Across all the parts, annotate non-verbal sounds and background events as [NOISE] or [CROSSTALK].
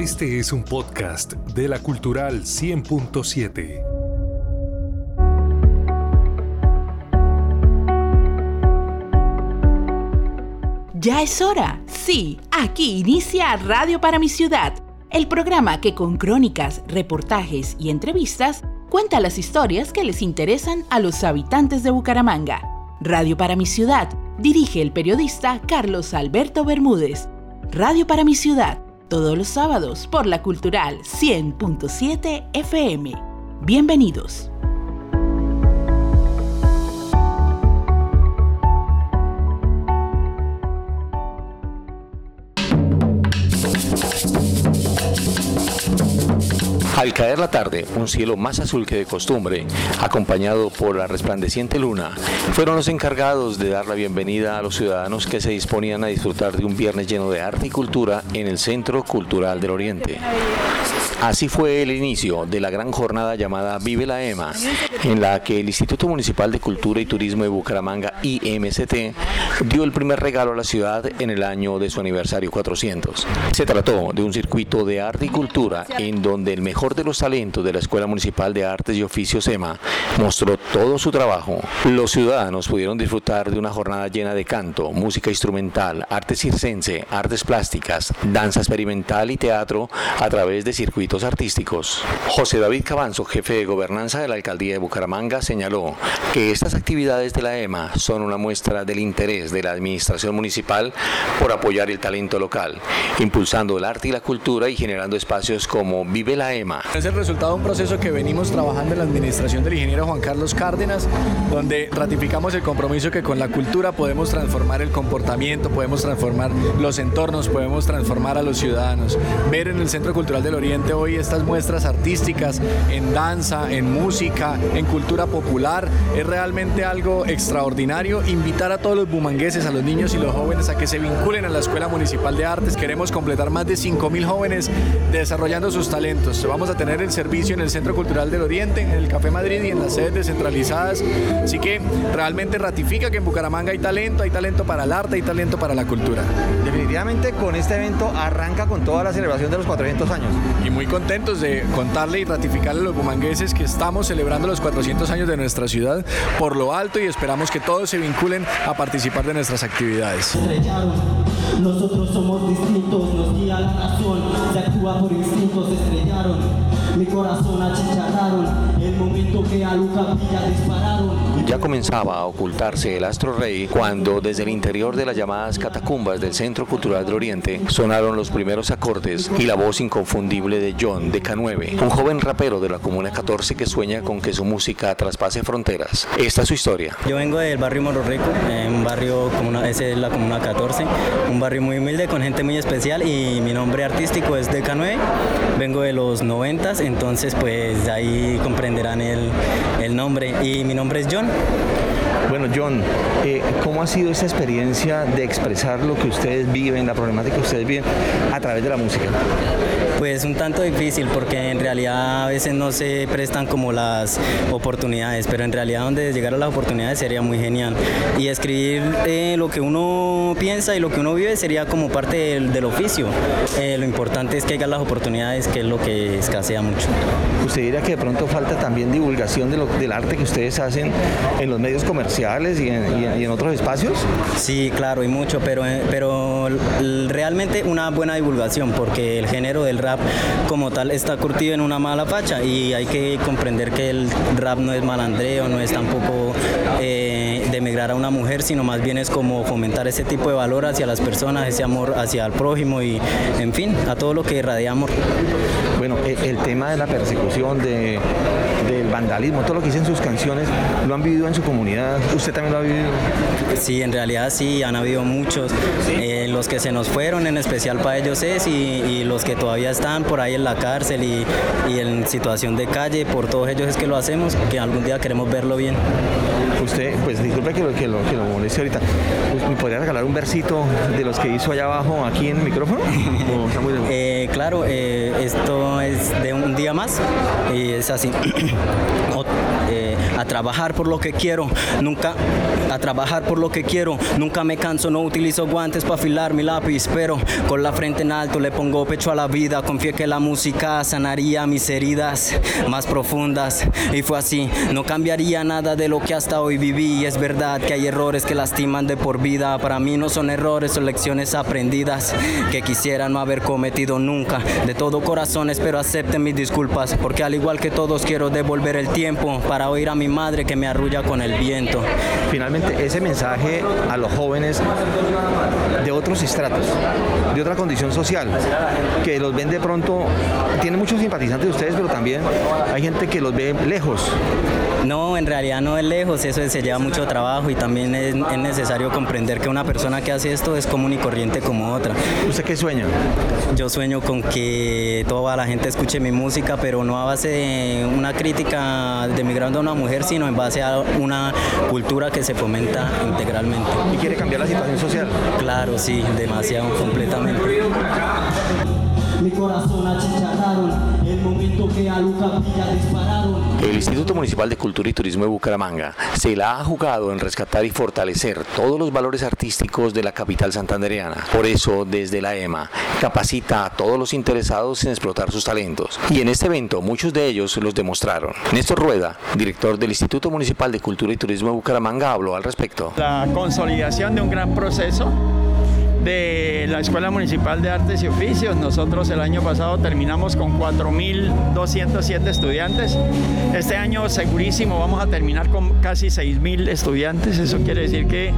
Este es un podcast de la Cultural 100.7. Ya es hora. Sí, aquí inicia Radio para mi ciudad, el programa que con crónicas, reportajes y entrevistas cuenta las historias que les interesan a los habitantes de Bucaramanga. Radio para mi ciudad dirige el periodista Carlos Alberto Bermúdez. Radio para mi ciudad todos los sábados por la Cultural 100.7 FM. Bienvenidos. Al caer la tarde, un cielo más azul que de costumbre, acompañado por la resplandeciente luna, fueron los encargados de dar la bienvenida a los ciudadanos que se disponían a disfrutar de un viernes lleno de arte y cultura en el Centro Cultural del Oriente. Así fue el inicio de la gran jornada llamada Vive la EMA, en la que el Instituto Municipal de Cultura y Turismo de Bucaramanga, IMCT, dio el primer regalo a la ciudad en el año de su aniversario 400. Se trató de un circuito de arte y cultura en donde el mejor de los talentos de la Escuela Municipal de Artes y Oficios EMA mostró todo su trabajo. Los ciudadanos pudieron disfrutar de una jornada llena de canto, música instrumental, arte circense, artes plásticas, danza experimental y teatro a través de circuitos artísticos. José David Cabanzo, jefe de gobernanza de la alcaldía de Bucaramanga, señaló que estas actividades de la EMA son una muestra del interés de la administración municipal por apoyar el talento local, impulsando el arte y la cultura y generando espacios como Vive la EMA. Es el resultado de un proceso que venimos trabajando en la administración del ingeniero Juan Carlos Cárdenas, donde ratificamos el compromiso que con la cultura podemos transformar el comportamiento, podemos transformar los entornos, podemos transformar a los ciudadanos. Ver en el Centro Cultural del Oriente hoy estas muestras artísticas en danza, en música, en cultura popular, es realmente algo extraordinario. Invitar a todos los bumangueses, a los niños y los jóvenes a que se vinculen a la Escuela Municipal de Artes. Queremos completar más de 5.000 jóvenes desarrollando sus talentos. Vamos a tener el servicio en el Centro Cultural del Oriente, en el Café Madrid y en las sedes descentralizadas. Así que realmente ratifica que en Bucaramanga hay talento, hay talento para el arte, hay talento para la cultura. Definitivamente con este evento arranca con toda la celebración de los 400 años. Muy contentos de contarle y ratificarle a los bumangueses que estamos celebrando los 400 años de nuestra ciudad por lo alto y esperamos que todos se vinculen a participar de nuestras actividades. Nosotros somos distintos, nos guía la razón, se actúa por instintos, estrellaron, mi corazón achicharraron, el momento que a Luca Villa dispararon. Ya comenzaba a ocultarse el astro rey cuando desde el interior de las llamadas catacumbas del Centro Cultural del Oriente sonaron los primeros acordes y la voz inconfundible de John de K9, un joven rapero de la Comuna 14 que sueña con que su música traspase fronteras. Esta es su historia. Yo vengo del barrio Morro Rico, un barrio, comuna, ese es la Comuna 14, un barrio muy humilde con gente muy especial y mi nombre artístico es de K9, vengo de los 90, entonces pues ahí comprenderán el, el nombre y mi nombre es John. Bueno, John, eh, ¿cómo ha sido esa experiencia de expresar lo que ustedes viven, la problemática que ustedes viven a través de la música? Pues un tanto difícil porque en realidad a veces no se prestan como las oportunidades, pero en realidad donde llegar a las oportunidades sería muy genial. Y escribir eh, lo que uno piensa y lo que uno vive sería como parte del, del oficio. Eh, lo importante es que haya las oportunidades, que es lo que escasea mucho. ¿Usted diría que de pronto falta también divulgación de lo, del arte que ustedes hacen en los medios comerciales y en, y en- y en otros espacios? Sí, claro, y mucho, pero, eh, pero realmente una buena divulgación, porque el género del rap como tal está curtido en una mala facha y hay que comprender que el rap no es malandreo, no es tampoco eh, demigrar a una mujer, sino más bien es como fomentar ese tipo de valor hacia las personas, ese amor hacia el prójimo y, en fin, a todo lo que irradia amor. Bueno, e- el tema de la persecución, de, del vandalismo, todo lo que dicen sus canciones, ¿lo han vivido en su comunidad? ¿Usted también lo ha vivido? Sí, en realidad sí, han habido muchos. Eh, los que se nos fueron, en especial para ellos es, y, y los que todavía están por ahí en la cárcel y, y en situación de calle, por todos ellos es que lo hacemos, que algún día queremos verlo bien. Usted, pues disculpe que lo, que lo, que lo moleste ahorita, Pues, ¿me podría regalar un versito de los que hizo allá abajo aquí en el micrófono? [LAUGHS] Eh, claro, eh, esto es de un día más y es así. [COUGHS] A trabajar por lo que quiero, nunca a trabajar por lo que quiero, nunca me canso, no utilizo guantes para afilar mi lápiz, pero con la frente en alto le pongo pecho a la vida, confié que la música sanaría mis heridas más profundas. Y fue así, no cambiaría nada de lo que hasta hoy viví, es verdad que hay errores que lastiman de por vida, para mí no son errores, son lecciones aprendidas que quisiera no haber cometido nunca, de todo corazón espero acepten mis disculpas, porque al igual que todos quiero devolver el tiempo para oír a mi madre que me arrulla con el viento. Finalmente, ese mensaje a los jóvenes de otros estratos, de otra condición social, que los ven de pronto, tiene muchos simpatizantes de ustedes, pero también hay gente que los ve lejos. No, en realidad no es lejos, eso se lleva mucho trabajo y también es, es necesario comprender que una persona que hace esto es común y corriente como otra. ¿Usted qué sueña? Yo sueño con que toda la gente escuche mi música, pero no a base de una crítica demigrando a una mujer, sino en base a una cultura que se fomenta integralmente. ¿Y quiere cambiar la situación social? Claro, sí, demasiado, completamente. Mi corazón achicharraron el momento que a Luca Villa dispararon. El Instituto Municipal de Cultura y Turismo de Bucaramanga se la ha jugado en rescatar y fortalecer todos los valores artísticos de la capital santandereana. Por eso, desde la EMA, capacita a todos los interesados en explotar sus talentos. Y en este evento, muchos de ellos los demostraron. Néstor Rueda, director del Instituto Municipal de Cultura y Turismo de Bucaramanga, habló al respecto. La consolidación de un gran proceso de la Escuela Municipal de Artes y Oficios. Nosotros el año pasado terminamos con 4.207 estudiantes. Este año segurísimo vamos a terminar con casi 6.000 estudiantes. Eso quiere decir que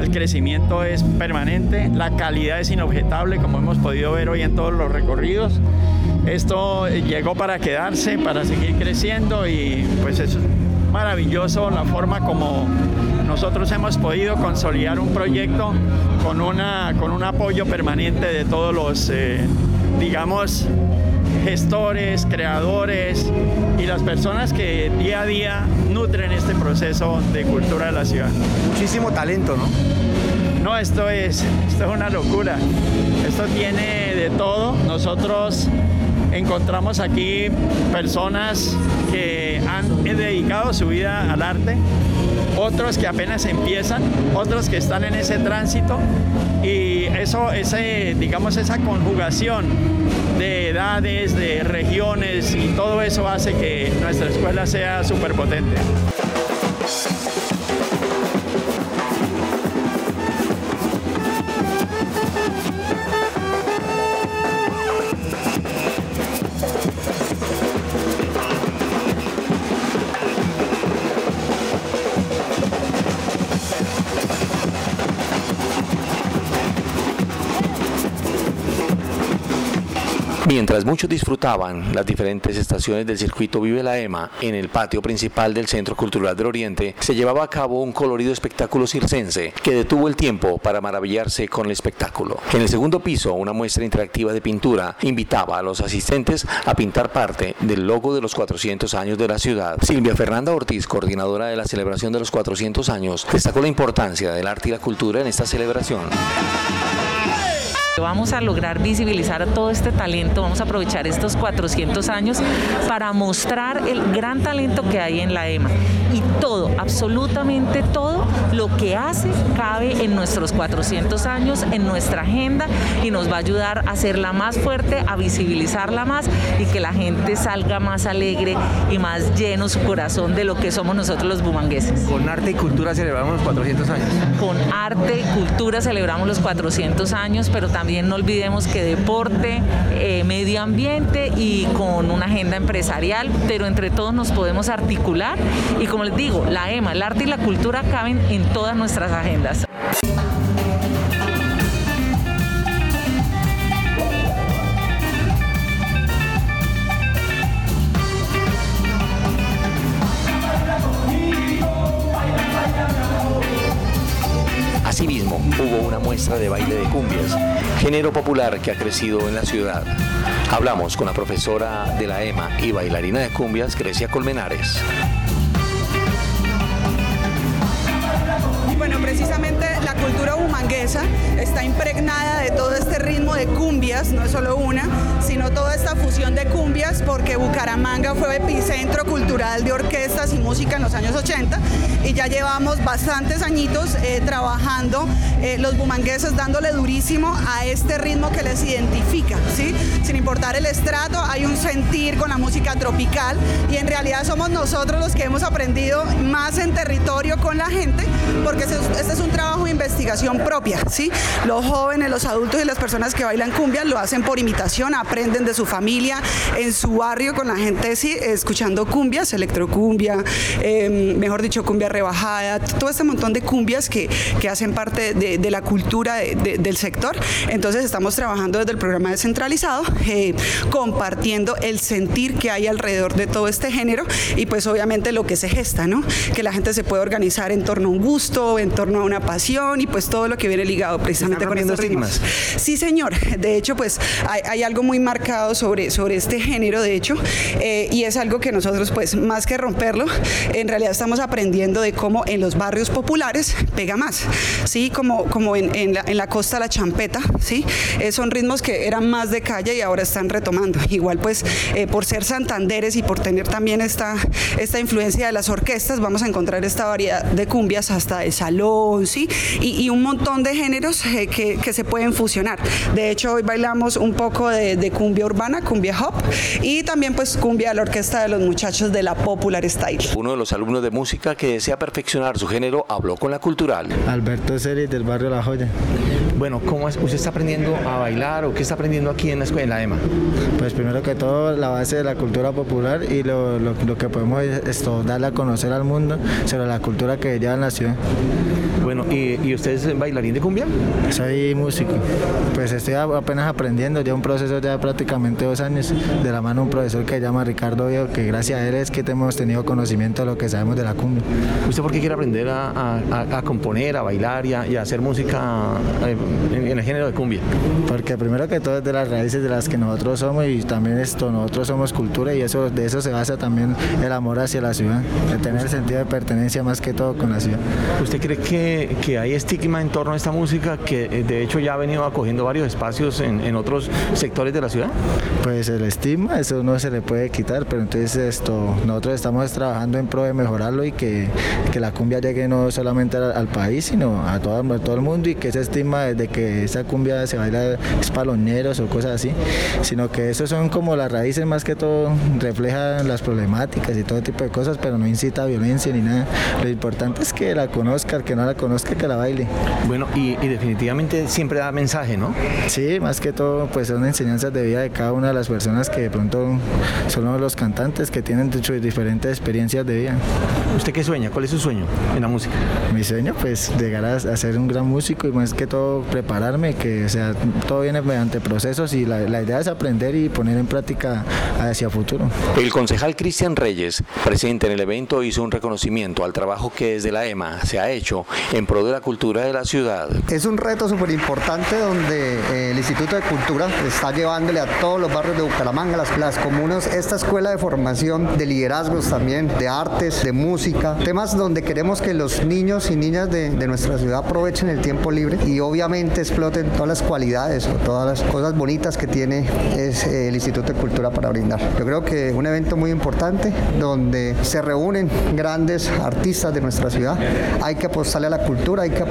el crecimiento es permanente, la calidad es inobjetable, como hemos podido ver hoy en todos los recorridos. Esto llegó para quedarse, para seguir creciendo y pues es maravilloso la forma como nosotros hemos podido consolidar un proyecto con, una, con un apoyo permanente de todos los, eh, digamos, gestores, creadores y las personas que día a día nutren este proceso de cultura de la ciudad. Muchísimo talento, ¿no? No, esto es, esto es una locura. Esto tiene de todo. Nosotros encontramos aquí personas que han dedicado su vida al arte, otros que apenas empiezan, otros que están en ese tránsito y eso, ese, digamos, esa conjugación de edades, de regiones y todo eso hace que nuestra escuela sea súper Mientras muchos disfrutaban las diferentes estaciones del circuito Vive la EMA en el patio principal del Centro Cultural del Oriente, se llevaba a cabo un colorido espectáculo circense que detuvo el tiempo para maravillarse con el espectáculo. En el segundo piso, una muestra interactiva de pintura invitaba a los asistentes a pintar parte del logo de los 400 años de la ciudad. Silvia Fernanda Ortiz, coordinadora de la celebración de los 400 años, destacó la importancia del arte y la cultura en esta celebración. Vamos a lograr visibilizar todo este talento, vamos a aprovechar estos 400 años para mostrar el gran talento que hay en la EMA. Y todo, absolutamente todo lo que hace cabe en nuestros 400 años, en nuestra agenda y nos va a ayudar a hacerla más fuerte, a visibilizarla más y que la gente salga más alegre y más lleno su corazón de lo que somos nosotros los bumangueses. Con arte y cultura celebramos los 400 años. Con arte y cultura celebramos los 400 años, pero también también no olvidemos que deporte, eh, medio ambiente y con una agenda empresarial, pero entre todos nos podemos articular y como les digo, la EMA, el arte y la cultura caben en todas nuestras agendas. Hubo una muestra de baile de cumbias, género popular que ha crecido en la ciudad. Hablamos con la profesora de la EMA y bailarina de cumbias, Grecia Colmenares. Bueno, precisamente la cultura humanguesa está impregnada de todo de cumbias, no es solo una, sino toda esta fusión de cumbias, porque Bucaramanga fue epicentro cultural de orquestas y música en los años 80 y ya llevamos bastantes añitos eh, trabajando eh, los bumangueses dándole durísimo a este ritmo que les identifica, ¿sí? Sin importar el estrato, hay un sentir con la música tropical y en realidad somos nosotros los que hemos aprendido más en territorio con la gente, porque este es un trabajo de investigación propia, ¿sí? Los jóvenes, los adultos y las personas que bailan cumbia lo hacen por imitación, aprenden de su familia, en su barrio con la gente, sí, escuchando cumbias, electrocumbia, em, mejor dicho, cumbia rebajada, todo este montón de cumbias que, que hacen parte de, la cultura del sector. Entonces estamos trabajando desde el programa descentralizado, eh, compartiendo el sentir que hay alrededor de todo este género y pues obviamente lo que se gesta, ¿no? Que la gente se puede organizar en torno a un gusto, en torno a una pasión y pues todo lo que viene ligado precisamente con estos ritmos. Sí, señor. [LAUGHS] De hecho, pues hay, algo muy marcado sobre, sobre este género, de hecho, eh, y es algo que nosotros pues más que romperlo, en realidad estamos aprendiendo de cómo en los barrios populares pega más, ¿sí? Como, como en, la, la, costa la champeta, ¿sí? Eh, son ritmos que eran más de calle y ahora están retomando. Igual pues eh, por ser santanderes y por tener también esta, esta influencia de las orquestas, vamos a encontrar esta variedad de cumbias hasta de salón, ¿sí? Y, un montón de géneros que, que, se pueden fusionar. Hecho, hoy bailamos un poco de, de cumbia urbana, cumbia hop, y también pues cumbia de la orquesta de los muchachos de la Popular Style. Uno de los alumnos de música que desea perfeccionar su género habló con la cultural. Alberto Seri del barrio La Joya. Bueno, ¿cómo es? ¿Usted está aprendiendo a bailar o qué está aprendiendo aquí en la escuela, EMA? Pues primero que todo la base de la cultura popular y lo, lo, que podemos es esto, darle a conocer al mundo sobre la cultura que lleva en la ciudad. Bueno, ¿y, ¿y usted es bailarín de cumbia? Soy músico. Pues estoy apenas aprendiendo, ya un proceso de prácticamente dos años, de la mano de un profesor que se llama Ricardo Vio, que gracias a él es que hemos tenido conocimiento de lo que sabemos de la cumbia. ¿Usted por qué quiere aprender a, componer, a bailar y a, hacer música eh, en, el género de cumbia? Porque primero que todo es de las raíces de las que nosotros somos y también esto, nosotros somos cultura y eso de eso se basa también el amor hacia la ciudad, de tener el sentido de pertenencia más que todo con la ciudad. ¿Usted cree que, que hay estigma en torno a esta música que eh, de hecho ya ha venido acogiendo varios espacios en, en otros sectores de la ciudad? Pues el estigma, eso no se le puede quitar, pero entonces esto, nosotros estamos trabajando en pro de mejorarlo y que, que la cumbia llegue no solamente al, país, sino a todo, todo, el mundo y que ese estigma de que esa cumbia se baila es o cosas así, sino que eso son como las raíces más que todo, reflejan las problemáticas y todo tipo de cosas, pero no incita a violencia ni nada. Lo importante es que la conozca, el que no la conozca, que la baile. Bueno, y, definitivamente siempre da mensaje, ¿no? Sí, más que todo, pues son enseñanzas de vida de cada una de las personas que de pronto son los cantantes que tienen diferentes experiencias de vida. ¿Usted qué sueña? ¿Cuál es su sueño en la música? Mi sueño, pues, llegar a, ser un gran músico y más que todo prepararme, que sea, todo viene mediante procesos y la, la idea es aprender y poner en práctica hacia futuro. El concejal Cristian Reyes, presente en el evento, hizo un reconocimiento al trabajo que desde la EMA se ha hecho en pro de la cultura de la ciudad. Es un reto súper importante donde eh, el Instituto de Cultura está llevándole a todos los barrios de Bucaramanga, las, las comunas, esta escuela de formación de liderazgos también, de artes, de música, temas donde queremos que los niños y niñas de, nuestra ciudad aprovechen el tiempo libre y obviamente exploten todas las cualidades o todas las cosas bonitas que tiene es, eh, el Instituto de Cultura para brindar. Yo creo que un evento muy importante donde se reúnen grandes artistas de nuestra ciudad. Hay que apostarle a la cultura, hay que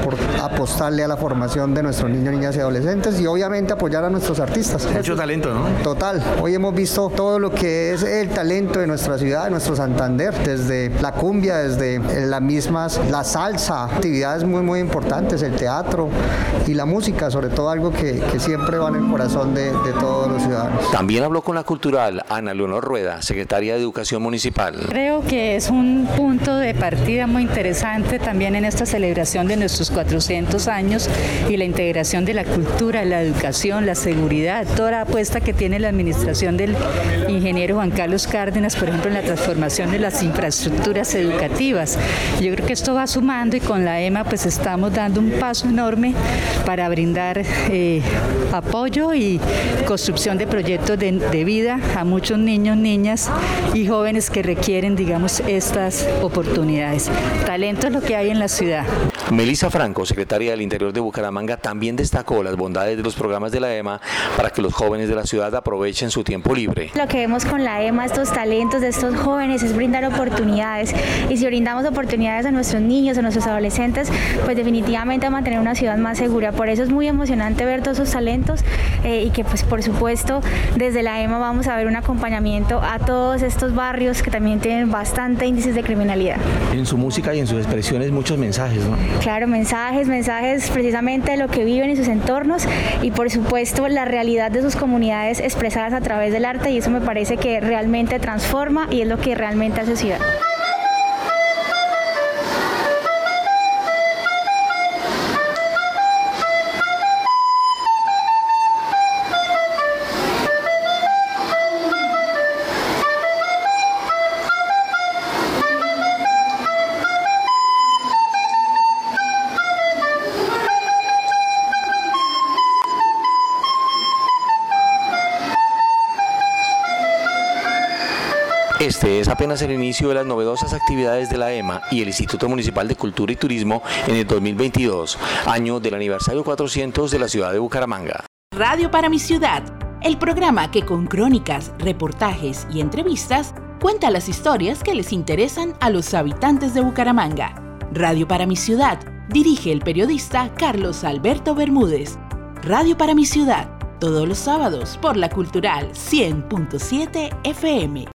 apostarle a la formación de nuestros niños, niñas y adolescentes y obviamente apoyar a nuestros artistas. Mucho talento, ¿no? Total. Hoy hemos visto todo lo que es el talento de nuestra ciudad, de nuestro Santander, desde la cumbia, desde las mismas, la salsa, actividades muy, muy importantes, el teatro y la música, sobre todo algo que, siempre va en el corazón de, de todos los ciudadanos. También habló con la cultural Ana Leonor Rueda, secretaria de Educación Municipal. Creo que es un punto de partida muy interesante también en esta celebración de nuestros 400 años y la integración de la cultura, la educación, la seguridad, toda la apuesta que tiene la administración del ingeniero Juan Carlos Cárdenas, por ejemplo, en la transformación de las infraestructuras educativas. Yo creo que esto va sumando y con la EMA pues estamos dando un paso enorme para brindar eh, apoyo y construcción de proyectos de, de vida a muchos niños, niñas y jóvenes que requieren, digamos, estas oportunidades. Talento es lo que hay en la ciudad. Melissa Franco, secretaria del Interior de Bucaramanga, también destacó las bondades de los programas de la EMA para que los jóvenes de la ciudad aprovechen su tiempo libre. Lo que vemos con la EMA, estos talentos de estos jóvenes, es brindar oportunidades. Y si brindamos oportunidades a nuestros niños, a nuestros adolescentes, pues definitivamente a mantener una ciudad más segura. Por eso es muy emocionante ver todos esos talentos eh, y que pues por supuesto desde la EMA vamos a ver un acompañamiento a todos estos barrios que también tienen bastante índices de criminalidad. En su música y en sus expresiones muchos mensajes, ¿no? Claro, mensajes, mensajes precisamente de lo que viven en sus entornos y por supuesto la realidad de sus comunidades expresadas a través del arte y eso me parece que realmente transforma y es lo que realmente hace ciudad. Este es apenas el inicio de las novedosas actividades de la EMA y el Instituto Municipal de Cultura y Turismo en el 2022, año del aniversario 400 de la ciudad de Bucaramanga. Radio para mi ciudad, el programa que con crónicas, reportajes y entrevistas cuenta las historias que les interesan a los habitantes de Bucaramanga. Radio para mi ciudad, dirige el periodista Carlos Alberto Bermúdez. Radio para mi ciudad, todos los sábados por la Cultural 100.7 FM.